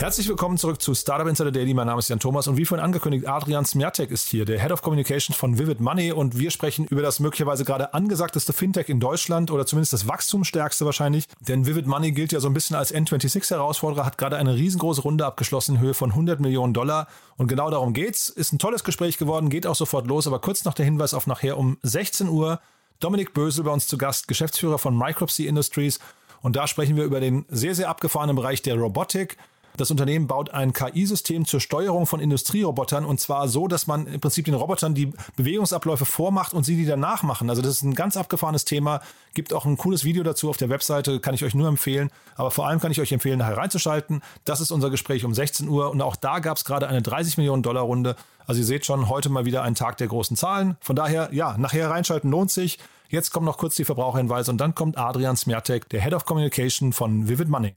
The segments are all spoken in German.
Herzlich willkommen zurück zu Startup Insider Daily. Mein Name ist Jan Thomas und wie vorhin angekündigt, Adrian Smiatek ist hier, der Head of Communications von Vivid Money und wir sprechen über das möglicherweise gerade angesagteste Fintech in Deutschland oder zumindest das wachstumsstärkste wahrscheinlich. Denn Vivid Money gilt ja so ein bisschen als N26-Herausforderer, hat gerade eine riesengroße Runde abgeschlossen in Höhe von 100 Millionen Dollar und genau darum geht's. Ist ein tolles Gespräch geworden, geht auch sofort los, aber kurz noch der Hinweis auf nachher um 16 Uhr. Dominik Bösel bei uns zu Gast, Geschäftsführer von Micropsy Industries und da sprechen wir über den sehr, sehr abgefahrenen Bereich der Robotik. Das Unternehmen baut ein KI-System zur Steuerung von Industrierobotern und zwar so, dass man im Prinzip den Robotern die Bewegungsabläufe vormacht und sie die dann nachmachen. Also das ist ein ganz abgefahrenes Thema. Gibt auch ein cooles Video dazu auf der Webseite, kann ich euch nur empfehlen. Aber vor allem kann ich euch empfehlen, nachher reinzuschalten. Das ist unser Gespräch um 16 Uhr und auch da gab es gerade eine 30 Millionen Dollar Runde. Also ihr seht schon, heute mal wieder ein Tag der großen Zahlen. Von daher, ja, nachher reinschalten lohnt sich. Jetzt kommen noch kurz die Verbraucherhinweise und dann kommt Adrian Smiatek, der Head of Communication von Vivid Money.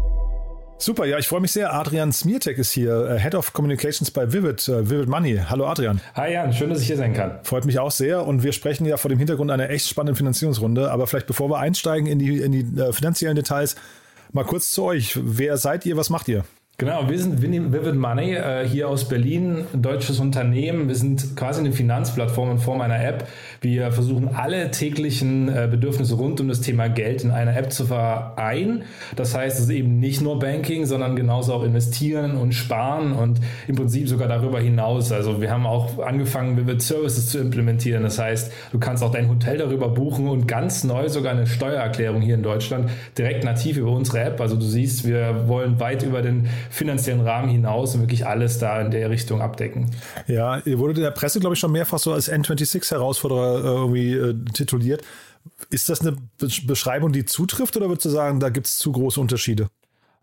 Super, ja, ich freue mich sehr. Adrian Smiatek ist hier, äh, Head of Communications bei Vivid, äh, Vivid Money. Hallo Adrian. Hi Jan, schön, dass ich hier sein kann. Freut mich auch sehr und wir sprechen ja vor dem Hintergrund einer echt spannenden Finanzierungsrunde. Aber vielleicht bevor wir einsteigen in die, in die äh, finanziellen Details, mal kurz zu euch. Wer seid ihr, was macht ihr? Genau, wir sind Vivid Money äh, hier aus Berlin, ein deutsches Unternehmen. Wir sind quasi eine Finanzplattform in Form einer App. Wir versuchen alle täglichen äh, Bedürfnisse rund um das Thema Geld in einer App zu vereinen. Das heißt, es ist eben nicht nur Banking, sondern genauso auch investieren und sparen und im Prinzip sogar darüber hinaus. Also wir haben auch angefangen, Vivid Services zu implementieren. Das heißt, du kannst auch dein Hotel darüber buchen und ganz neu sogar eine Steuererklärung hier in Deutschland direkt nativ über unsere App. Also du siehst, wir wollen weit über den finanziellen Rahmen hinaus und wirklich alles da in der Richtung abdecken. Ja, ihr wurdet in der Presse, glaube ich, schon mehrfach so als N26-Herausforderer äh, irgendwie äh, tituliert. Ist das eine Beschreibung, die zutrifft oder würdest du sagen, da gibt es zu große Unterschiede?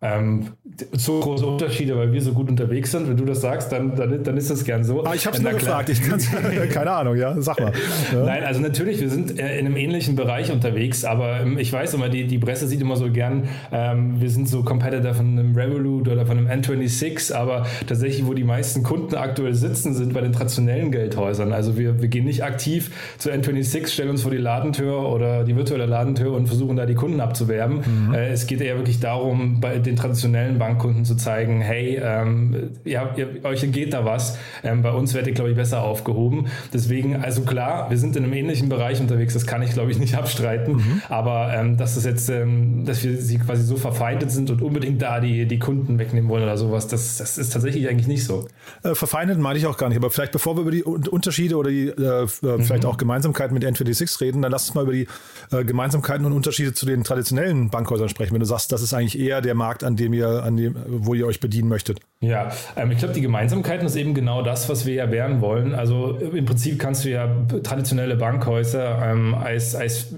Ähm, so große Unterschiede, weil wir so gut unterwegs sind. Wenn du das sagst, dann, dann, dann ist das gern so. Ah, ich habe es nur gefragt. Ich kann's, keine Ahnung, ja, sag mal. Ja. Nein, also natürlich, wir sind äh, in einem ähnlichen Bereich unterwegs, aber ähm, ich weiß immer, die, die Presse sieht immer so gern, ähm, wir sind so Competitor von einem Revolut oder von einem N26, aber tatsächlich, wo die meisten Kunden aktuell sitzen, sind bei den traditionellen Geldhäusern. Also wir, wir gehen nicht aktiv zu N26, stellen uns vor die Ladentür oder die virtuelle Ladentür und versuchen da die Kunden abzuwerben. Mhm. Äh, es geht eher wirklich darum, bei den traditionellen Bankkunden zu zeigen, hey, ähm, ja, ihr, euch entgeht da was. Ähm, bei uns werdet ihr, glaube ich, besser aufgehoben. Deswegen, also klar, wir sind in einem ähnlichen Bereich unterwegs, das kann ich, glaube ich, nicht abstreiten. Mhm. Aber ähm, dass das jetzt, ähm, dass wir sie quasi so verfeindet sind und unbedingt da die, die Kunden wegnehmen wollen oder sowas, das, das ist tatsächlich eigentlich nicht so. Äh, verfeindet meine ich auch gar nicht, aber vielleicht bevor wir über die Unterschiede oder die äh, vielleicht mhm. auch Gemeinsamkeiten mit N26 reden, dann lass uns mal über die äh, Gemeinsamkeiten und Unterschiede zu den traditionellen Bankhäusern sprechen. Wenn du sagst, das ist eigentlich eher der Markt, an dem ihr, an dem, wo ihr euch bedienen möchtet? Ja, ähm, ich glaube, die Gemeinsamkeiten ist eben genau das, was wir ja werden wollen. Also im Prinzip kannst du ja traditionelle Bankhäuser ähm, als, als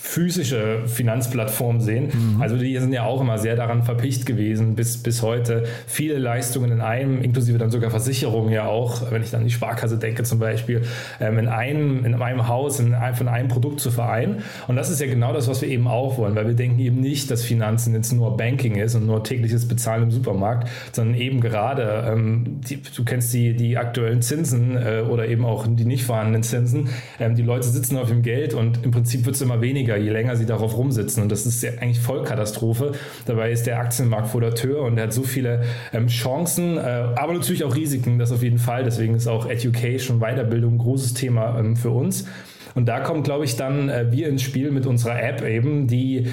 physische Finanzplattform sehen. Mhm. Also die sind ja auch immer sehr daran verpicht gewesen bis, bis heute. Viele Leistungen in einem, inklusive dann sogar Versicherungen ja auch, wenn ich dann an die Sparkasse denke zum Beispiel, ähm, in einem, in einem Haus, in einem, von einem Produkt zu vereinen. Und das ist ja genau das, was wir eben auch wollen, weil wir denken eben nicht, dass Finanzen jetzt nur Banking ist und nur tägliches Bezahlen im Supermarkt, sondern eben gerade, ähm, die, du kennst die, die aktuellen Zinsen äh, oder eben auch die nicht vorhandenen Zinsen. Ähm, die Leute sitzen auf dem Geld und im Prinzip wird es immer weniger weniger, je länger sie darauf rumsitzen. Und das ist ja eigentlich Vollkatastrophe. Dabei ist der Aktienmarkt vor der Tür und er hat so viele ähm, Chancen, äh, aber natürlich auch Risiken, das auf jeden Fall. Deswegen ist auch Education, Weiterbildung ein großes Thema ähm, für uns. Und da kommt, glaube ich, dann äh, wir ins Spiel mit unserer App eben, die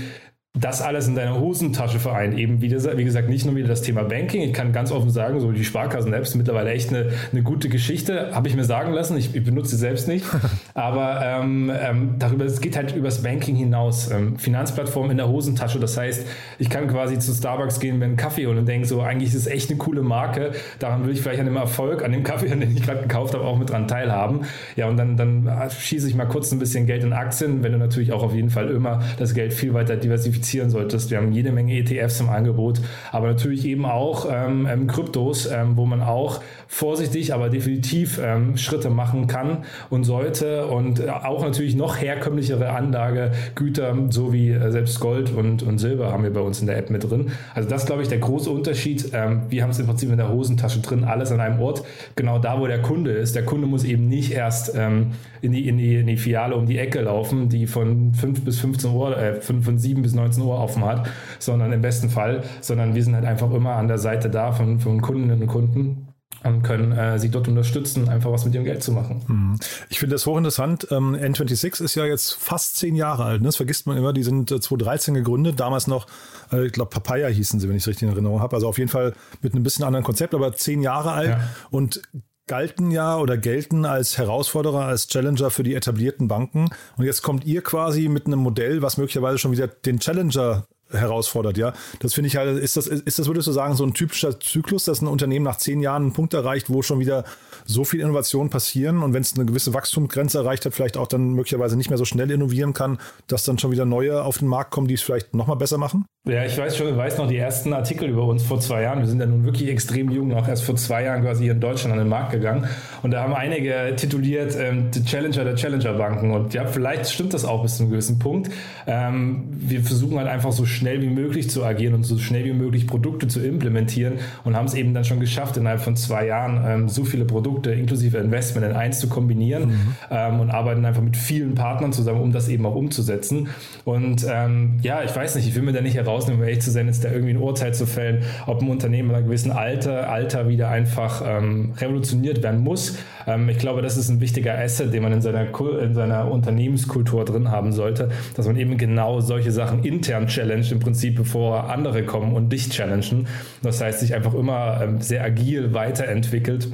das alles in deiner Hosentasche vereint. Eben, wie, das, wie, gesagt, nicht nur wieder das Thema Banking. Ich kann ganz offen sagen, so die Sparkassen-Apps sind mittlerweile echt eine, eine gute Geschichte. Habe ich mir sagen lassen. Ich, ich benutze sie selbst nicht. Aber ähm, ähm, darüber, es geht halt übers Banking hinaus. Ähm, Finanzplattform in der Hosentasche. Das heißt, ich kann quasi zu Starbucks gehen, mir einen Kaffee holen und denke so, eigentlich ist es echt eine coole Marke. Daran will ich vielleicht an dem Erfolg, an dem Kaffee, den ich gerade gekauft habe, auch mit dran teilhaben. Ja, und dann, dann schieße ich mal kurz ein bisschen Geld in Aktien, wenn du natürlich auch auf jeden Fall immer das Geld viel weiter diversifizierst diversifizieren solltest. Wir haben jede Menge ETFs im Angebot, aber natürlich eben auch ähm, ähm, Kryptos, ähm, wo man auch vorsichtig, aber definitiv ähm, Schritte machen kann und sollte und auch natürlich noch herkömmlichere Anlagegüter, so wie äh, selbst Gold und, und Silber haben wir bei uns in der App mit drin. Also das glaube ich der große Unterschied. Ähm, wir haben es im Prinzip in der Hosentasche drin, alles an einem Ort, genau da, wo der Kunde ist. Der Kunde muss eben nicht erst ähm, in, die, in, die, in die Filiale um die Ecke laufen, die von 5 bis 15 Uhr, äh, von, von 7 bis 19 Uhr offen hat, sondern im besten Fall, sondern wir sind halt einfach immer an der Seite da von, von Kundinnen und Kunden und können äh, sie dort unterstützen, einfach was mit ihrem Geld zu machen. Mhm. Ich finde das hochinteressant. Ähm, N26 ist ja jetzt fast zehn Jahre alt. Ne? Das vergisst man immer. Die sind äh, 2013 gegründet. Damals noch, äh, ich glaube, Papaya hießen sie, wenn ich es richtig in Erinnerung habe. Also auf jeden Fall mit einem bisschen anderen Konzept, aber zehn Jahre alt. Ja. Und galten ja oder gelten als Herausforderer, als Challenger für die etablierten Banken. Und jetzt kommt ihr quasi mit einem Modell, was möglicherweise schon wieder den Challenger herausfordert, ja. Das finde ich halt, ist das, ist das, würdest du sagen, so ein typischer Zyklus, dass ein Unternehmen nach zehn Jahren einen Punkt erreicht, wo schon wieder so viel Innovation passieren und wenn es eine gewisse Wachstumsgrenze erreicht hat, vielleicht auch dann möglicherweise nicht mehr so schnell innovieren kann, dass dann schon wieder neue auf den Markt kommen, die es vielleicht nochmal besser machen? Ja, ich weiß schon, weiß noch die ersten Artikel über uns vor zwei Jahren. Wir sind ja nun wirklich extrem jung, auch erst vor zwei Jahren quasi hier in Deutschland an den Markt gegangen. Und da haben einige tituliert ähm, The Challenger der Challenger-Banken. Und ja, vielleicht stimmt das auch bis zu einem gewissen Punkt. Ähm, wir versuchen halt einfach so schnell wie möglich zu agieren und so schnell wie möglich Produkte zu implementieren und haben es eben dann schon geschafft, innerhalb von zwei Jahren ähm, so viele Produkte inklusive Investment in eins zu kombinieren mhm. ähm, und arbeiten einfach mit vielen Partnern zusammen, um das eben auch umzusetzen. Und ähm, ja, ich weiß nicht, ich will mir da nicht heraus rausnehmen, um ehrlich zu sein, ist da irgendwie ein Urteil zu fällen, ob ein Unternehmen in einem gewissen Alter, Alter wieder einfach ähm, revolutioniert werden muss. Ähm, ich glaube, das ist ein wichtiger Asset, den man in seiner, in seiner Unternehmenskultur drin haben sollte, dass man eben genau solche Sachen intern challenge im Prinzip, bevor andere kommen und dich challengen. Das heißt, sich einfach immer ähm, sehr agil weiterentwickelt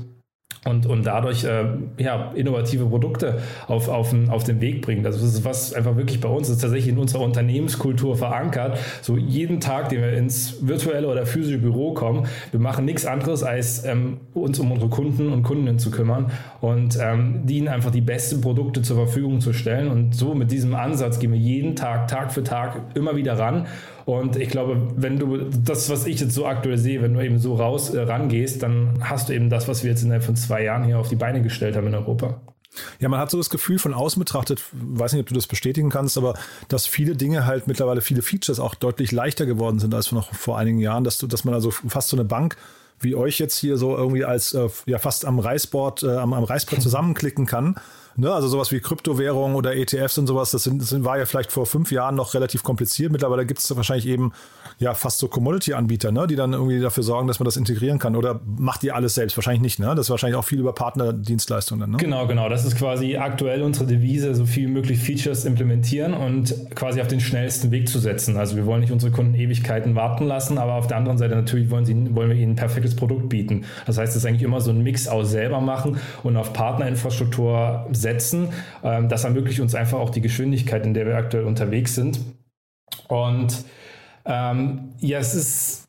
und, und dadurch äh, ja, innovative Produkte auf, auf, den, auf den Weg bringt. Also das ist was einfach wirklich bei uns ist tatsächlich in unserer Unternehmenskultur verankert. So jeden Tag, den wir ins virtuelle oder physische Büro kommen, wir machen nichts anderes, als ähm, uns um unsere Kunden und Kundinnen zu kümmern und ähm, ihnen einfach die besten Produkte zur Verfügung zu stellen. Und so mit diesem Ansatz gehen wir jeden Tag, Tag für Tag immer wieder ran und ich glaube, wenn du das, was ich jetzt so aktuell sehe, wenn du eben so raus äh, rangehst, dann hast du eben das, was wir jetzt innerhalb von zwei Jahren hier auf die Beine gestellt haben in Europa. Ja, man hat so das Gefühl von außen betrachtet, weiß nicht, ob du das bestätigen kannst, aber dass viele Dinge halt mittlerweile, viele Features auch deutlich leichter geworden sind als noch vor einigen Jahren, dass du, dass man also fast so eine Bank wie euch jetzt hier so irgendwie als äh, ja fast am Reißboard, äh, am, am Reißbrett zusammenklicken kann Ne, also sowas wie Kryptowährungen oder ETFs und sowas, das, sind, das war ja vielleicht vor fünf Jahren noch relativ kompliziert. Mittlerweile gibt es wahrscheinlich eben ja fast so Commodity-Anbieter, ne, die dann irgendwie dafür sorgen, dass man das integrieren kann. Oder macht ihr alles selbst? Wahrscheinlich nicht, ne? Das ist wahrscheinlich auch viel über Partnerdienstleistungen. Ne? Genau, genau. Das ist quasi aktuell unsere Devise, so viel wie möglich Features implementieren und quasi auf den schnellsten Weg zu setzen. Also wir wollen nicht unsere Kunden Ewigkeiten warten lassen, aber auf der anderen Seite natürlich wollen, sie, wollen wir ihnen ein perfektes Produkt bieten. Das heißt, es ist eigentlich immer so ein Mix aus selber machen und auf Partnerinfrastruktur setzen. Ähm, das ermöglicht uns einfach auch die Geschwindigkeit, in der wir aktuell unterwegs sind. Und ähm, ja, es ist,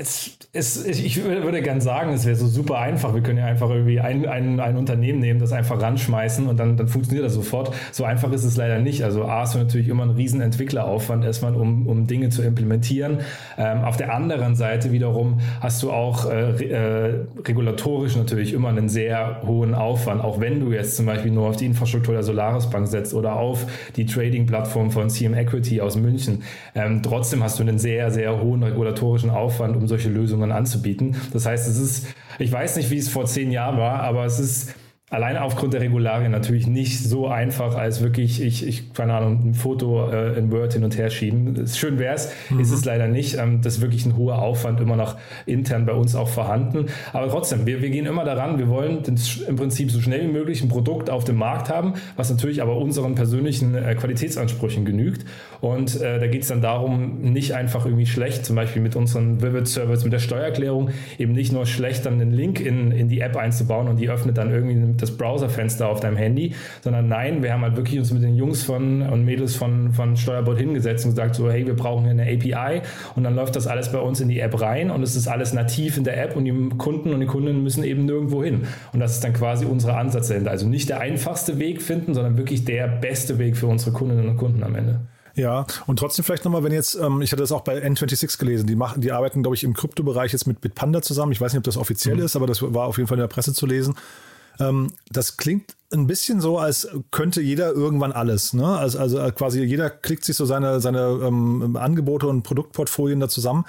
es es, ich würde gerne sagen, es wäre so super einfach. Wir können ja einfach irgendwie ein, ein, ein Unternehmen nehmen, das einfach ranschmeißen und dann, dann funktioniert das sofort. So einfach ist es leider nicht. Also A ist natürlich immer ein riesen Entwickleraufwand erstmal, um, um Dinge zu implementieren. Ähm, auf der anderen Seite wiederum hast du auch äh, äh, regulatorisch natürlich immer einen sehr hohen Aufwand, auch wenn du jetzt zum Beispiel nur auf die Infrastruktur der Solaris Bank setzt oder auf die Trading-Plattform von CM Equity aus München. Ähm, trotzdem hast du einen sehr, sehr hohen regulatorischen Aufwand, um solche Lösungen anzubieten. Das heißt, es ist, ich weiß nicht, wie es vor zehn Jahren war, aber es ist alleine aufgrund der Regularien natürlich nicht so einfach als wirklich, ich, ich keine Ahnung, ein Foto äh, in Word hin und her schieben. Schön wäre es, mhm. ist es leider nicht. Ähm, das ist wirklich ein hoher Aufwand immer noch intern bei uns auch vorhanden. Aber trotzdem, wir, wir gehen immer daran, wir wollen im Prinzip so schnell wie möglich ein Produkt auf dem Markt haben, was natürlich aber unseren persönlichen äh, Qualitätsansprüchen genügt. Und äh, da geht es dann darum, nicht einfach irgendwie schlecht, zum Beispiel mit unseren Vivid-Service, mit der Steuererklärung, eben nicht nur schlecht dann einen Link in, in die App einzubauen und die öffnet dann irgendwie das Browserfenster auf deinem Handy, sondern nein, wir haben halt wirklich uns mit den Jungs von und Mädels von, von Steuerbord hingesetzt und gesagt so, hey, wir brauchen hier eine API und dann läuft das alles bei uns in die App rein und es ist alles nativ in der App und die Kunden und die Kundinnen müssen eben nirgendwo hin. Und das ist dann quasi unser Ansatz dahinter. Also nicht der einfachste Weg finden, sondern wirklich der beste Weg für unsere Kundinnen und Kunden am Ende. Ja, und trotzdem vielleicht nochmal, wenn jetzt, ähm, ich hatte das auch bei N26 gelesen, die machen, die arbeiten, glaube ich, im Kryptobereich jetzt mit Bitpanda zusammen. Ich weiß nicht, ob das offiziell mhm. ist, aber das war auf jeden Fall in der Presse zu lesen. Ähm, das klingt ein bisschen so, als könnte jeder irgendwann alles. Ne? Also, also quasi jeder klickt sich so seine, seine ähm, Angebote und Produktportfolien da zusammen.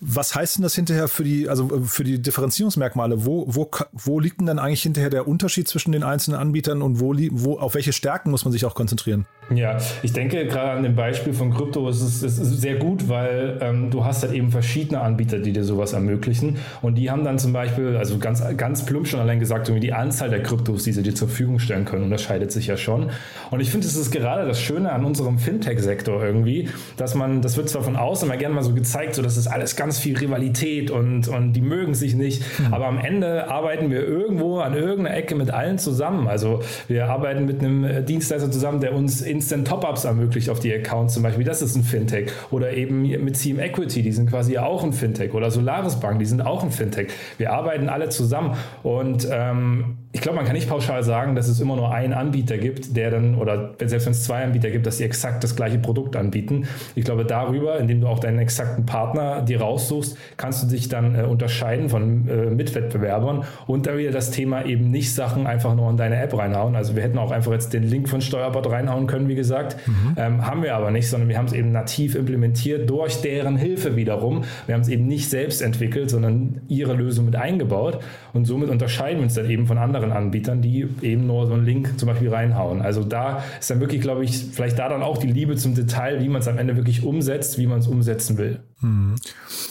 Was heißt denn das hinterher für die, also äh, für die Differenzierungsmerkmale? Wo, wo, wo liegt denn dann eigentlich hinterher der Unterschied zwischen den einzelnen Anbietern und wo, wo, auf welche Stärken muss man sich auch konzentrieren? Ja, ich denke gerade an dem Beispiel von Krypto ist es, ist sehr gut, weil ähm, du hast halt eben verschiedene Anbieter, die dir sowas ermöglichen. Und die haben dann zum Beispiel, also ganz, ganz plump schon allein gesagt, die Anzahl der Kryptos, die sie dir zur Verfügung stellen können, unterscheidet sich ja schon. Und ich finde, es ist gerade das Schöne an unserem Fintech-Sektor irgendwie, dass man, das wird zwar von außen immer gerne mal so gezeigt, so dass es alles ganz viel Rivalität und, und die mögen sich nicht, mhm. aber am Ende arbeiten wir irgendwo an irgendeiner Ecke mit allen zusammen. Also wir arbeiten mit einem Dienstleister zusammen, der uns in Instant Top-Ups ermöglicht auf die Accounts zum Beispiel. Das ist ein Fintech. Oder eben mit Team Equity, die sind quasi auch ein Fintech. Oder Solaris Bank, die sind auch ein Fintech. Wir arbeiten alle zusammen. Und ähm, ich glaube, man kann nicht pauschal sagen, dass es immer nur einen Anbieter gibt, der dann, oder selbst wenn es zwei Anbieter gibt, dass die exakt das gleiche Produkt anbieten. Ich glaube, darüber, indem du auch deinen exakten Partner dir raussuchst, kannst du dich dann äh, unterscheiden von äh, Mitwettbewerbern und da wieder das Thema eben nicht Sachen einfach nur in deine App reinhauen. Also wir hätten auch einfach jetzt den Link von Steuerbord reinhauen können, wie gesagt. Mhm. Ähm, haben wir aber nicht, sondern wir haben es eben nativ implementiert durch deren Hilfe wiederum. Wir haben es eben nicht selbst entwickelt, sondern ihre Lösung mit eingebaut und somit unterscheiden wir uns dann eben von anderen anderen Anbietern, die eben nur so einen Link zum Beispiel reinhauen. Also da ist dann wirklich, glaube ich, vielleicht da dann auch die Liebe zum Detail, wie man es am Ende wirklich umsetzt, wie man es umsetzen will. Hm.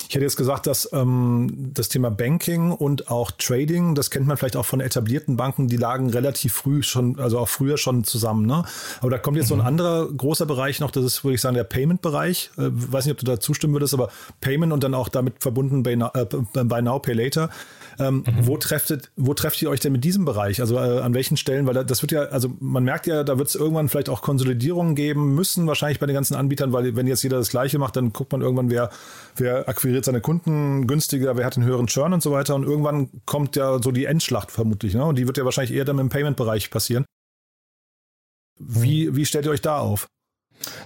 Ich hätte jetzt gesagt, dass ähm, das Thema Banking und auch Trading, das kennt man vielleicht auch von etablierten Banken, die lagen relativ früh schon, also auch früher schon zusammen. Ne? Aber da kommt jetzt mhm. so ein mhm. anderer großer Bereich noch, das ist, würde ich sagen, der Payment-Bereich. Äh, weiß nicht, ob du da zustimmen würdest, aber Payment und dann auch damit verbunden Buy Now, äh, Buy Now Pay Later. Ähm, mhm. wo, trefftet, wo trefft ihr euch denn mit diesem Bereich? Also äh, an welchen Stellen? Weil das wird ja, also man merkt ja, da wird es irgendwann vielleicht auch Konsolidierungen geben müssen, wahrscheinlich bei den ganzen Anbietern, weil wenn jetzt jeder das Gleiche macht, dann guckt man irgendwann, wer, wer akquiriert seine Kunden günstiger, wer hat den höheren Churn und so weiter. Und irgendwann kommt ja so die Endschlacht vermutlich. Ne? Und die wird ja wahrscheinlich eher dann im Payment-Bereich passieren. Wie, wie stellt ihr euch da auf?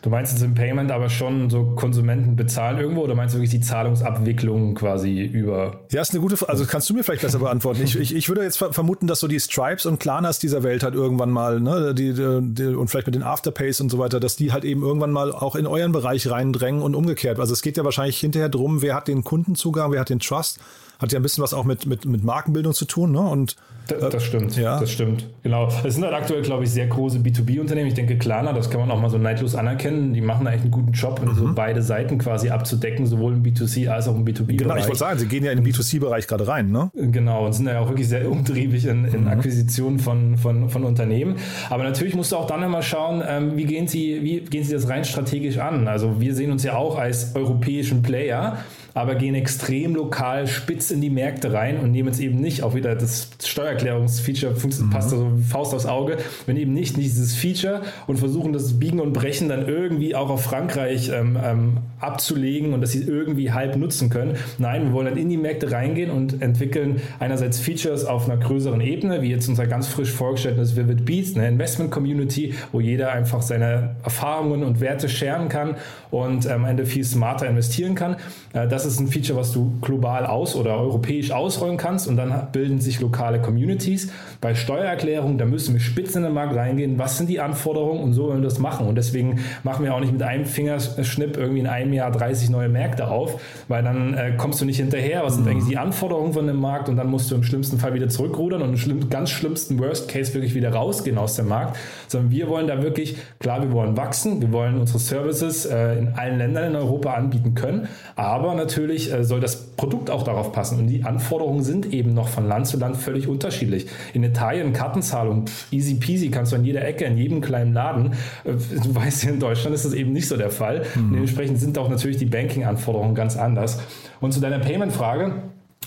Du meinst jetzt im Payment aber schon so Konsumenten bezahlen irgendwo oder meinst du wirklich die Zahlungsabwicklung quasi über? Ja, ist eine gute Frage. Also kannst du mir vielleicht besser beantworten. Ich, ich, ich würde jetzt vermuten, dass so die Stripes und Klarnas dieser Welt halt irgendwann mal, ne, die, die, und vielleicht mit den Afterpays und so weiter, dass die halt eben irgendwann mal auch in euren Bereich reindrängen und umgekehrt. Also es geht ja wahrscheinlich hinterher drum, wer hat den Kundenzugang, wer hat den Trust hat ja ein bisschen was auch mit, mit, mit Markenbildung zu tun. Ne? Und, äh, das stimmt, ja. das stimmt. Genau. Es sind halt aktuell, glaube ich, sehr große B2B-Unternehmen. Ich denke, Klarna, das kann man auch mal so neidlos anerkennen. Die machen echt einen guten Job, mhm. so beide Seiten quasi abzudecken, sowohl im B2C als auch im B2B-Bereich. Genau, ich wollte sagen, sie gehen ja in den B2C-Bereich gerade rein. Ne? Genau, und sind ja auch wirklich sehr umtriebig in, in mhm. Akquisitionen von, von, von Unternehmen. Aber natürlich musst du auch dann immer schauen, ähm, wie, gehen sie, wie gehen sie das rein strategisch an. Also wir sehen uns ja auch als europäischen Player aber gehen extrem lokal spitz in die Märkte rein und nehmen jetzt eben nicht, auch wieder das Steuererklärungsfeature mhm. passt also Faust aufs Auge, wenn eben nicht dieses Feature und versuchen das Biegen und Brechen dann irgendwie auch auf Frankreich ähm, ähm, abzulegen und dass sie irgendwie halb nutzen können. Nein, wir wollen dann in die Märkte reingehen und entwickeln einerseits Features auf einer größeren Ebene, wie jetzt unser ganz frisch vorgestelltes Vivid Beats, eine Investment Community, wo jeder einfach seine Erfahrungen und Werte scheren kann und ähm, am Ende viel smarter investieren kann. Äh, das ist ein Feature, was du global aus oder europäisch ausrollen kannst und dann bilden sich lokale Communities. Bei Steuererklärung, da müssen wir spitz in den Markt reingehen. Was sind die Anforderungen und so wollen wir das machen. Und deswegen machen wir auch nicht mit einem Fingerschnipp irgendwie in einem Jahr 30 neue Märkte auf, weil dann äh, kommst du nicht hinterher. Was sind mhm. eigentlich die Anforderungen von dem Markt? Und dann musst du im schlimmsten Fall wieder zurückrudern und im schlimm, ganz schlimmsten Worst Case wirklich wieder rausgehen aus dem Markt. Sondern wir wollen da wirklich, klar, wir wollen wachsen, wir wollen unsere Services äh, in allen Ländern in Europa anbieten können, aber natürlich äh, soll das Produkt auch darauf passen. Und die Anforderungen sind eben noch von Land zu Land völlig unterschiedlich. In Italien Kartenzahlung, easy peasy, kannst du an jeder Ecke, in jedem kleinen Laden. Äh, du weißt, in Deutschland ist das eben nicht so der Fall. Mhm. Dementsprechend sind auch natürlich die Banking-Anforderungen ganz anders. Und zu deiner Payment-Frage,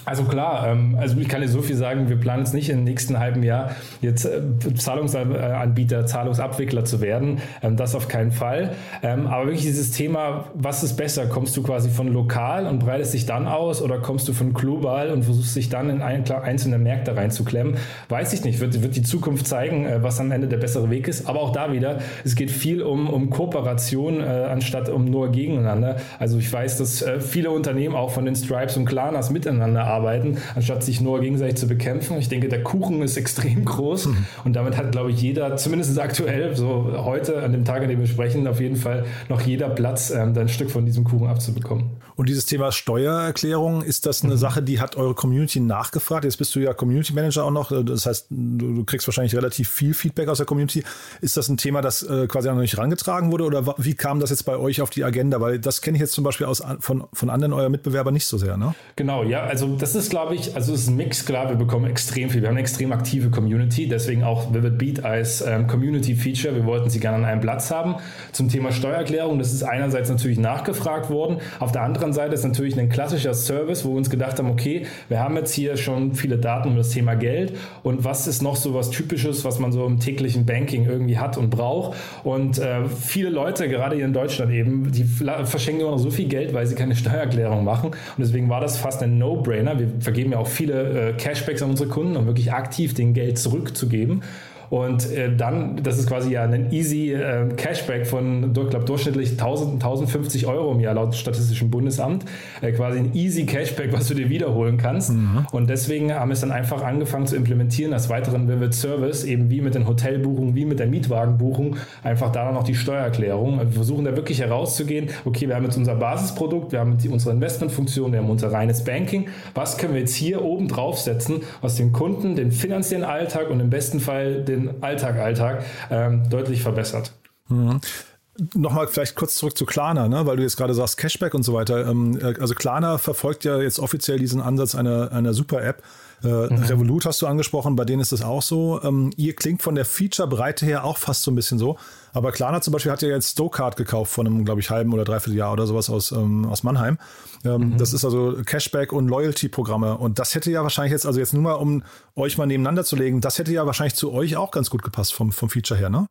also klar, ähm, also ich kann dir so viel sagen, wir planen jetzt nicht im nächsten halben Jahr jetzt äh, Zahlungsanbieter, Zahlungsabwickler zu werden. Ähm, das auf keinen Fall. Ähm, aber wirklich dieses Thema, was ist besser? Kommst du quasi von lokal und breitest dich dann aus oder kommst du von global und versuchst dich dann in einzelne Märkte reinzuklemmen? Weiß ich nicht. Wird, wird die Zukunft zeigen, äh, was am Ende der bessere Weg ist. Aber auch da wieder, es geht viel um, um Kooperation äh, anstatt um nur gegeneinander. Also ich weiß, dass viele Unternehmen auch von den Stripes und Klarnas miteinander arbeiten, anstatt sich nur gegenseitig zu bekämpfen. Ich denke, der Kuchen ist extrem groß mhm. und damit hat, glaube ich, jeder, zumindest aktuell, so heute, an dem Tag, an dem wir sprechen, auf jeden Fall noch jeder Platz, ähm, ein Stück von diesem Kuchen abzubekommen. Und dieses Thema Steuererklärung, ist das eine mhm. Sache, die hat eure Community nachgefragt? Jetzt bist du ja Community Manager auch noch. Das heißt, du, du kriegst wahrscheinlich relativ viel Feedback aus der Community. Ist das ein Thema, das äh, quasi noch nicht herangetragen wurde? Oder wie kam das jetzt bei euch auf die Agenda? Weil das kenne ich jetzt zum Beispiel aus, von, von anderen eurer Mitbewerber nicht so sehr, ne? Genau, ja. Also das ist, glaube ich, also es ist ein Mix, klar, wir bekommen extrem viel. Wir haben eine extrem aktive Community, deswegen auch Vivid Beat als ähm, Community-Feature. Wir wollten sie gerne an einem Platz haben. Zum Thema Steuererklärung, das ist einerseits natürlich nachgefragt worden. Auf der anderen Seite ist natürlich ein klassischer Service, wo wir uns gedacht haben, okay, wir haben jetzt hier schon viele Daten um das Thema Geld und was ist noch so was Typisches, was man so im täglichen Banking irgendwie hat und braucht. Und äh, viele Leute, gerade hier in Deutschland eben, die verschenken immer noch so viel Geld, weil sie keine Steuererklärung machen. Und deswegen war das fast ein No-Brainer. Wir vergeben ja auch viele äh, Cashbacks an unsere Kunden, um wirklich aktiv den Geld zurückzugeben. Und äh, dann, das ist quasi ja ein easy äh, Cashback von, ich glaube, durchschnittlich 1000, 1050 Euro im Jahr laut Statistischen Bundesamt. Äh, quasi ein easy Cashback, was du dir wiederholen kannst. Mhm. Und deswegen haben wir es dann einfach angefangen zu implementieren als weiteren Vivid Service, eben wie mit den Hotelbuchungen, wie mit der Mietwagenbuchung, einfach da noch die Steuererklärung. Wir versuchen da wirklich herauszugehen, okay, wir haben jetzt unser Basisprodukt, wir haben unsere Investmentfunktion, wir haben unser reines Banking. Was können wir jetzt hier oben draufsetzen, was den Kunden, den finanziellen Alltag und im besten Fall den Alltag, Alltag ähm, deutlich verbessert. Mhm. Nochmal vielleicht kurz zurück zu Klarna, ne? weil du jetzt gerade sagst Cashback und so weiter. Ähm, äh, also Klarna verfolgt ja jetzt offiziell diesen Ansatz einer, einer Super-App. Äh, mhm. Revolut hast du angesprochen, bei denen ist das auch so. Ähm, ihr klingt von der Feature-Breite her auch fast so ein bisschen so. Aber Klarna zum Beispiel hat ja jetzt Stokart gekauft von einem, glaube ich, halben oder dreiviertel Jahr oder sowas aus, ähm, aus Mannheim. Ähm, mhm. Das ist also Cashback und Loyalty-Programme. Und das hätte ja wahrscheinlich jetzt, also jetzt nur mal, um euch mal nebeneinander zu legen, das hätte ja wahrscheinlich zu euch auch ganz gut gepasst vom, vom Feature her, ne?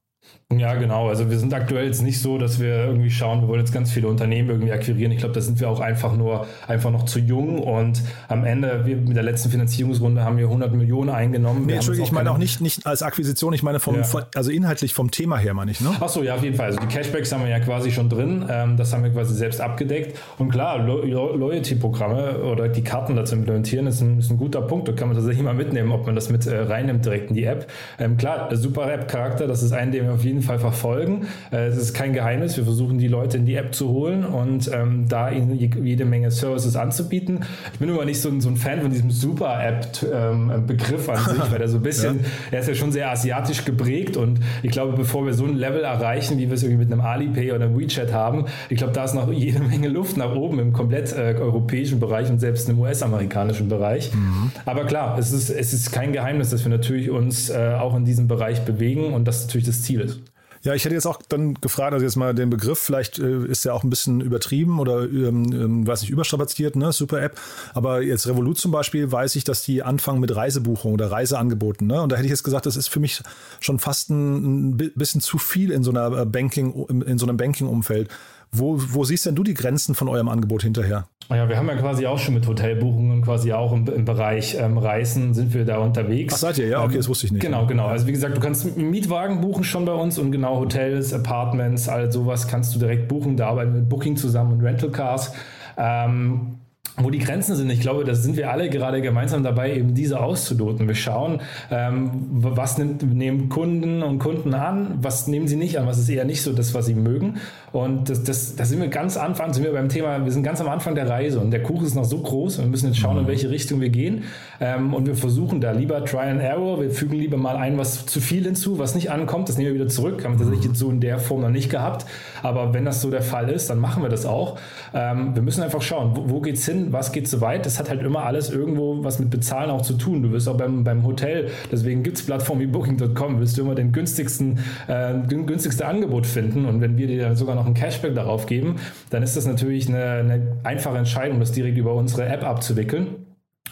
Ja, genau. Also wir sind aktuell jetzt nicht so, dass wir irgendwie schauen, wir wollen jetzt ganz viele Unternehmen irgendwie akquirieren. Ich glaube, da sind wir auch einfach nur einfach noch zu jung und am Ende, wir mit der letzten Finanzierungsrunde haben wir 100 Millionen eingenommen. Nee, Entschuldigung, ich meine auch nicht, nicht als Akquisition, ich meine vom, ja. also inhaltlich vom Thema her, meine ich, ne? Ach so, ja, auf jeden Fall. Also die Cashbacks haben wir ja quasi schon drin. Ähm, das haben wir quasi selbst abgedeckt. Und klar, Lo Loyalty-Programme oder die Karten dazu implementieren, ist ein, ist ein, guter Punkt. Da kann man tatsächlich mal mitnehmen, ob man das mit äh, reinnimmt direkt in die App. Ähm, klar, super App-Charakter, das ist ein, den wir auf jeden Fall verfolgen. Äh, es ist kein Geheimnis. Wir versuchen, die Leute in die App zu holen und ähm, da ihnen jede Menge Services anzubieten. Ich bin immer nicht so, so ein Fan von diesem Super-App-Begriff ähm, an sich, weil der so ein bisschen, ja. er ist ja schon sehr asiatisch geprägt und ich glaube, bevor wir so ein Level erreichen, wie wir es irgendwie mit einem Alipay oder einem WeChat haben, ich glaube, da ist noch jede Menge Luft nach oben im komplett äh, europäischen Bereich und selbst im US-amerikanischen Bereich. Mhm. Aber klar, es ist, es ist kein Geheimnis, dass wir natürlich uns äh, auch in diesem Bereich bewegen und das natürlich das Ziel ist. Ja, ich hätte jetzt auch dann gefragt, also jetzt mal den Begriff, vielleicht äh, ist der auch ein bisschen übertrieben oder, ähm, ähm, weiß nicht, überstrapaziert, ne, Super App. Aber jetzt Revolut zum Beispiel weiß ich, dass die anfangen mit Reisebuchungen oder Reiseangeboten, ne? Und da hätte ich jetzt gesagt, das ist für mich schon fast ein, ein bisschen zu viel in so einer äh, Banking, in so einem Banking-Umfeld. Wo, wo siehst denn du die Grenzen von eurem Angebot hinterher? Ja, wir haben ja quasi auch schon mit Hotelbuchungen quasi auch im, im Bereich ähm, Reisen sind wir da unterwegs. Ach, seid ihr? Ja, okay, das wusste ich nicht. Genau, genau. Also wie gesagt, du kannst Mietwagen buchen schon bei uns und genau Hotels, Apartments, all sowas kannst du direkt buchen. Da arbeiten wir mit Booking zusammen und Rental Cars. Ähm, wo die Grenzen sind. Ich glaube, da sind wir alle gerade gemeinsam dabei, eben diese auszuloten. Wir schauen, ähm, was nimmt, nehmen Kunden und Kunden an, was nehmen sie nicht an, was ist eher nicht so das, was sie mögen. Und das, das, da sind wir ganz Anfang, sind wir beim Thema, wir sind ganz am Anfang der Reise und der Kuchen ist noch so groß und wir müssen jetzt schauen, in mhm. welche Richtung wir gehen. Ähm, und wir versuchen da lieber Try and Error, wir fügen lieber mal ein, was zu viel hinzu, was nicht ankommt, das nehmen wir wieder zurück. Haben wir tatsächlich jetzt so in der Form noch nicht gehabt. Aber wenn das so der Fall ist, dann machen wir das auch. Ähm, wir müssen einfach schauen, wo, wo geht's hin, was geht so weit. Das hat halt immer alles irgendwo was mit Bezahlen auch zu tun. Du wirst auch beim, beim Hotel, deswegen gibt es Plattformen wie Booking.com, wirst du immer den günstigsten, äh, günstigste Angebot finden. Und wenn wir dir dann sogar noch ein Cashback darauf geben, dann ist das natürlich eine, eine einfache Entscheidung, das direkt über unsere App abzuwickeln.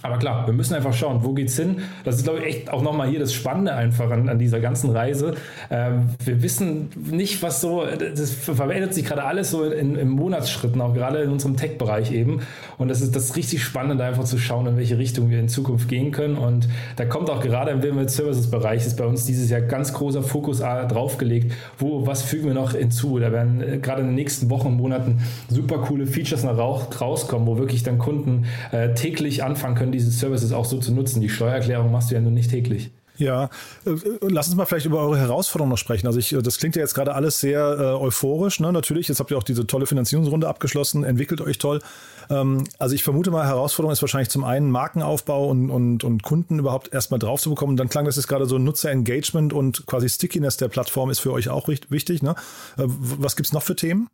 Aber klar, wir müssen einfach schauen, wo geht's hin? Das ist, glaube ich, echt auch nochmal hier das Spannende einfach an, an dieser ganzen Reise. Ähm, wir wissen nicht, was so, das verändert sich gerade alles so in, in Monatsschritten, auch gerade in unserem Tech-Bereich eben. Und das ist das richtig Spannende, einfach zu schauen, in welche Richtung wir in Zukunft gehen können. Und da kommt auch gerade im Wimmet Services-Bereich, ist bei uns dieses Jahr ganz großer Fokus draufgelegt, wo, was fügen wir noch hinzu? Da werden äh, gerade in den nächsten Wochen und Monaten super coole Features noch rauskommen, wo wirklich dann Kunden äh, täglich anfangen können, diese Services auch so zu nutzen. Die Steuererklärung machst du ja nun nicht täglich. Ja, äh, lass uns mal vielleicht über eure Herausforderungen noch sprechen. Also ich, das klingt ja jetzt gerade alles sehr äh, euphorisch, ne? natürlich. Jetzt habt ihr auch diese tolle Finanzierungsrunde abgeschlossen, entwickelt euch toll. Ähm, also ich vermute mal, Herausforderung ist wahrscheinlich zum einen Markenaufbau und, und, und Kunden überhaupt erstmal drauf zu bekommen. Dann klang das jetzt gerade so Nutzer-Engagement und quasi Stickiness der Plattform ist für euch auch wichtig. Ne? Äh, was gibt's noch für Themen?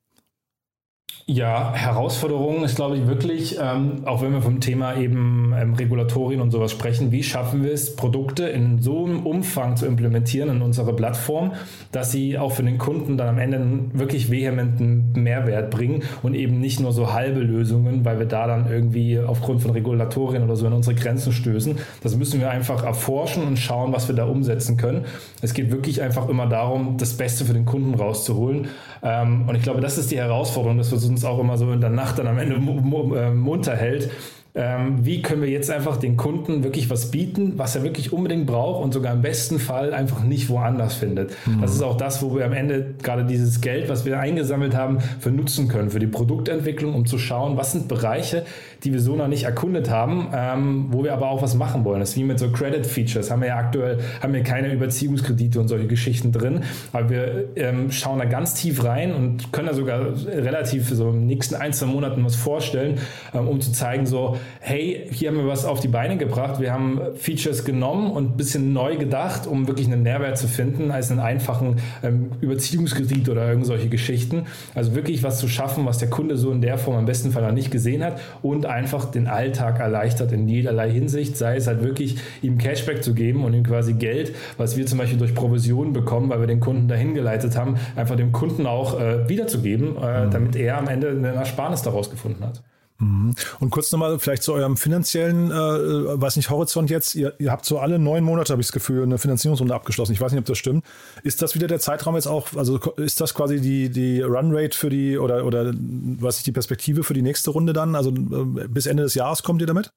Ja, Herausforderung ist, glaube ich, wirklich, ähm, auch wenn wir vom Thema eben ähm, Regulatorien und sowas sprechen, wie schaffen wir es, Produkte in so einem Umfang zu implementieren in unsere Plattform, dass sie auch für den Kunden dann am Ende einen wirklich vehementen Mehrwert bringen und eben nicht nur so halbe Lösungen, weil wir da dann irgendwie aufgrund von Regulatorien oder so in unsere Grenzen stößen. Das müssen wir einfach erforschen und schauen, was wir da umsetzen können. Es geht wirklich einfach immer darum, das Beste für den Kunden rauszuholen. Ähm, und ich glaube, das ist die Herausforderung, dass wir uns auch immer so in der Nacht dann am Ende äh, munter hält, ähm, wie können wir jetzt einfach den Kunden wirklich was bieten, was er wirklich unbedingt braucht und sogar im besten Fall einfach nicht woanders findet. Mhm. Das ist auch das, wo wir am Ende gerade dieses Geld, was wir eingesammelt haben, für nutzen können, für die Produktentwicklung, um zu schauen, was sind Bereiche, die wir so noch nicht erkundet haben, ähm, wo wir aber auch was machen wollen. Das ist wie mit so Credit Features. Haben wir ja aktuell haben wir keine Überziehungskredite und solche Geschichten drin, aber wir ähm, schauen da ganz tief rein und können da sogar relativ so in den nächsten ein, zwei Monaten was vorstellen, ähm, um zu zeigen, so, hey, hier haben wir was auf die Beine gebracht. Wir haben Features genommen und ein bisschen neu gedacht, um wirklich einen Mehrwert zu finden, als einen einfachen ähm, Überziehungskredit oder irgend solche Geschichten. Also wirklich was zu schaffen, was der Kunde so in der Form am besten Fall noch nicht gesehen hat und einfach den Alltag erleichtert in jederlei Hinsicht, sei es halt wirklich ihm Cashback zu geben und ihm quasi Geld, was wir zum Beispiel durch Provisionen bekommen, weil wir den Kunden dahin geleitet haben, einfach dem Kunden auch äh, wiederzugeben, äh, mhm. damit er am Ende eine Ersparnis daraus gefunden hat. Mhm. Und kurz nochmal vielleicht zu eurem finanziellen, äh, weiß nicht, Horizont jetzt. Ihr, ihr habt so alle neun Monate, habe ich das Gefühl, eine Finanzierungsrunde abgeschlossen. Ich weiß nicht, ob das stimmt. Ist das wieder der Zeitraum jetzt auch, also ist das quasi die, die Runrate für die oder, oder was ist die Perspektive für die nächste Runde dann? Also äh, bis Ende des Jahres kommt ihr damit?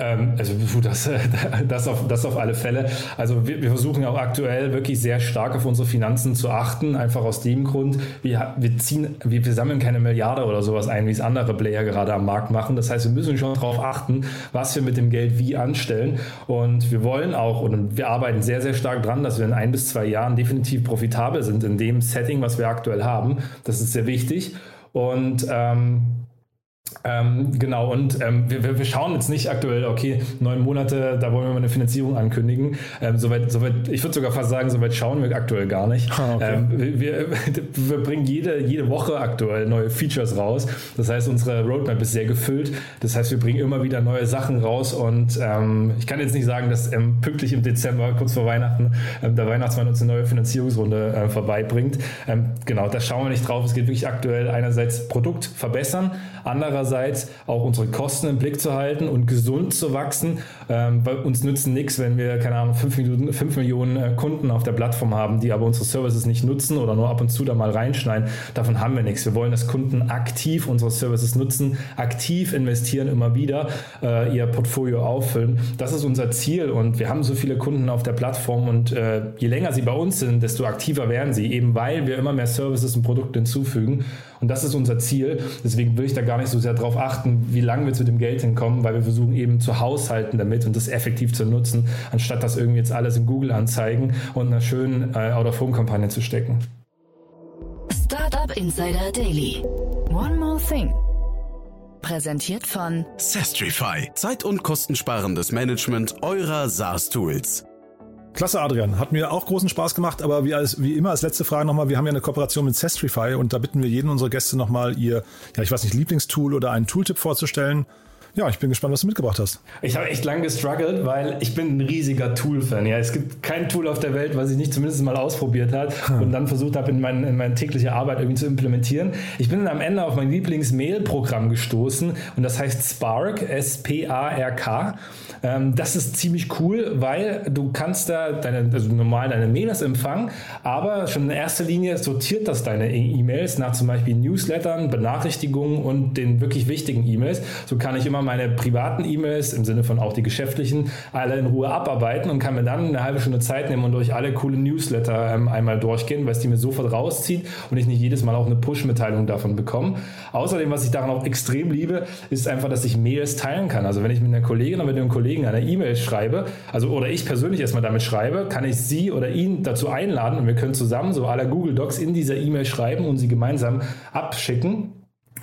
Ähm, also das, das, auf, das auf alle Fälle. Also wir, wir, versuchen auch aktuell wirklich sehr stark auf unsere Finanzen zu achten, einfach aus dem Grund, wir, wir, ziehen, wir, wir sammeln keine Milliarde oder sowas ein, wie es andere Player gerade am Markt machen. Das heißt, wir müssen schon darauf achten, was wir mit dem Geld wie anstellen. Und wir wollen auch und wir arbeiten sehr, sehr stark dran, dass wir in ein bis zwei Jahren definitiv profitabel sind in dem Setting, was wir aktuell haben. Das ist sehr wichtig. Und ähm, ähm, genau, und ähm, wir, wir, schauen jetzt nicht aktuell, okay, neun Monate, da wollen wir mal eine Finanzierung ankündigen. Ähm, soweit, soweit, ich würde sogar fast sagen, soweit schauen wir aktuell gar nicht. Ah, okay. Ähm, wir, wir, bringen jede, jede Woche aktuell neue Features raus. Das heißt, unsere Roadmap ist sehr gefüllt. Das heißt, wir bringen immer wieder neue Sachen raus und ähm, ich kann jetzt nicht sagen, dass ähm, pünktlich im Dezember, kurz vor Weihnachten, der Weihnachtsmann uns eine neue Finanzierungsrunde äh, vorbeibringt. genau, da schauen wir nicht drauf. Es geht wirklich aktuell einerseits Produkt verbessern, andererseits auch unsere Kosten im Blick zu halten und gesund zu wachsen. Ähm, uns nützen nichts, wenn wir, keine Ahnung, 5, Minuten, 5 Millionen äh, Kunden auf der Plattform haben, die aber unsere Services nicht nutzen oder nur ab und zu da mal reinschneiden. Davon haben wir nichts. Wir wollen, dass Kunden aktiv unsere Services nutzen, aktiv investieren immer wieder, äh, ihr Portfolio auffüllen. Das ist unser Ziel und wir haben so viele Kunden auf der Plattform und äh, je länger sie bei uns sind, desto aktiver werden sie, eben weil wir immer mehr Services und Produkte hinzufügen. Und das ist unser Ziel. Deswegen will ich da gar nicht so sehr darauf achten, wie lange wir zu dem Geld hinkommen, weil wir versuchen eben zu haushalten damit und das effektiv zu nutzen, anstatt das irgendwie jetzt alles in Google anzeigen und einer schönen äh, Out-of-Home-Kampagne zu stecken. Startup Insider Daily. One more thing. Präsentiert von Sestrify. Zeit- und kostensparendes Management eurer SaaS-Tools. Klasse, Adrian. Hat mir auch großen Spaß gemacht, aber wie, als, wie immer als letzte Frage nochmal, wir haben ja eine Kooperation mit Sestrify und da bitten wir jeden unserer Gäste nochmal ihr, ja, ich weiß nicht, Lieblingstool oder einen Tooltip vorzustellen. Ja, ich bin gespannt, was du mitgebracht hast. Ich habe echt lange gestruggelt, weil ich bin ein riesiger Tool-Fan. Ja, es gibt kein Tool auf der Welt, was ich nicht zumindest mal ausprobiert habe hm. und dann versucht habe, in, mein, in meine tägliche Arbeit irgendwie zu implementieren. Ich bin dann am Ende auf mein Lieblings-Mail-Programm gestoßen und das heißt Spark, S-P-A-R-K. Ähm, das ist ziemlich cool, weil du kannst da deine, also normal deine Mails empfangen, aber schon in erster Linie sortiert das deine E-Mails nach zum Beispiel Newslettern, Benachrichtigungen und den wirklich wichtigen E-Mails. So kann ich immer meine privaten E-Mails, im Sinne von auch die geschäftlichen, alle in Ruhe abarbeiten und kann mir dann eine halbe Stunde Zeit nehmen und durch alle coole Newsletter ähm, einmal durchgehen, weil es die mir sofort rauszieht und ich nicht jedes Mal auch eine Push-Mitteilung davon bekomme. Außerdem, was ich daran auch extrem liebe, ist einfach, dass ich Mails teilen kann. Also wenn ich mit einer Kollegin oder mit einem Kollegen eine E-Mail schreibe, also oder ich persönlich erstmal damit schreibe, kann ich sie oder ihn dazu einladen und wir können zusammen so aller Google Docs in dieser E-Mail schreiben und sie gemeinsam abschicken.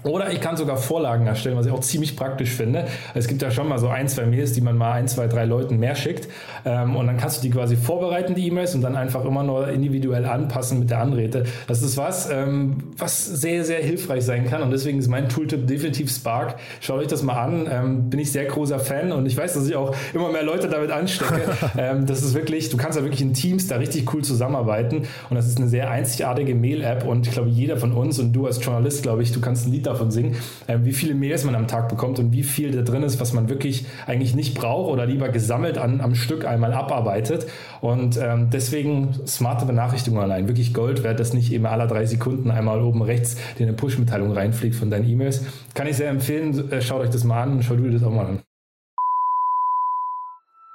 Oder ich kann sogar Vorlagen erstellen, was ich auch ziemlich praktisch finde. Es gibt ja schon mal so ein, zwei Mails, die man mal ein, zwei, drei Leuten mehr schickt. Ähm, und dann kannst du die quasi vorbereiten, die E-Mails, und dann einfach immer nur individuell anpassen mit der Anrede. Das ist was, ähm, was sehr, sehr hilfreich sein kann. Und deswegen ist mein Tooltip definitiv Spark. Schaut euch das mal an. Ähm, bin ich sehr großer Fan und ich weiß, dass ich auch immer mehr Leute damit anstecke. das ist wirklich, du kannst ja wirklich in Teams da richtig cool zusammenarbeiten. Und das ist eine sehr einzigartige Mail-App. Und ich glaube, jeder von uns und du als Journalist, glaube ich, du kannst ein Lied davon davon singen, äh, wie viele Mails man am Tag bekommt und wie viel da drin ist, was man wirklich eigentlich nicht braucht oder lieber gesammelt an, am Stück einmal abarbeitet. Und ähm, deswegen smarte Benachrichtigungen allein, wirklich Gold wert, dass nicht eben alle drei Sekunden einmal oben rechts dir eine Push-Mitteilung reinfliegt von deinen E-Mails. Kann ich sehr empfehlen, äh, schaut euch das mal an und schaut dir das auch mal an.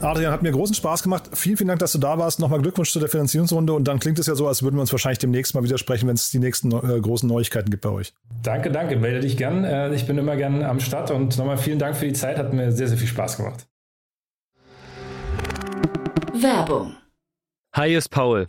Adrian, hat mir großen Spaß gemacht. Vielen, vielen Dank, dass du da warst. Nochmal Glückwunsch zu der Finanzierungsrunde. Und dann klingt es ja so, als würden wir uns wahrscheinlich demnächst mal wieder sprechen, wenn es die nächsten äh, großen Neuigkeiten gibt bei euch. Danke, danke. Melde dich gern. Äh, ich bin immer gern am Start. Und nochmal vielen Dank für die Zeit. Hat mir sehr, sehr viel Spaß gemacht. Werbung. Hi, ist Paul,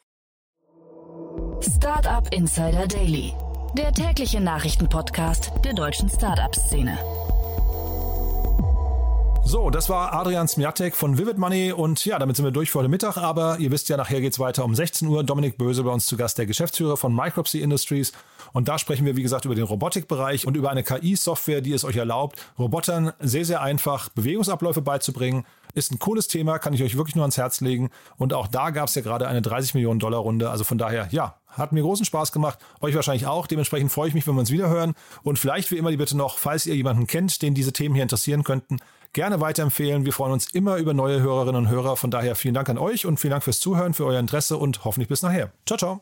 Startup Insider Daily, der tägliche Nachrichtenpodcast der deutschen Startup-Szene. So, das war Adrian Smiatek von Vivid Money und ja, damit sind wir durch für heute Mittag, aber ihr wisst ja, nachher geht es weiter um 16 Uhr. Dominik Böse bei uns zu Gast, der Geschäftsführer von Micropsy Industries und da sprechen wir, wie gesagt, über den Robotikbereich und über eine KI-Software, die es euch erlaubt, Robotern sehr, sehr einfach Bewegungsabläufe beizubringen. Ist ein cooles Thema, kann ich euch wirklich nur ans Herz legen. Und auch da gab es ja gerade eine 30 Millionen Dollar Runde. Also von daher, ja, hat mir großen Spaß gemacht. Euch wahrscheinlich auch. Dementsprechend freue ich mich, wenn wir uns wiederhören. Und vielleicht wie immer die Bitte noch, falls ihr jemanden kennt, den diese Themen hier interessieren könnten, gerne weiterempfehlen. Wir freuen uns immer über neue Hörerinnen und Hörer. Von daher vielen Dank an euch und vielen Dank fürs Zuhören, für euer Interesse und hoffentlich bis nachher. Ciao, ciao.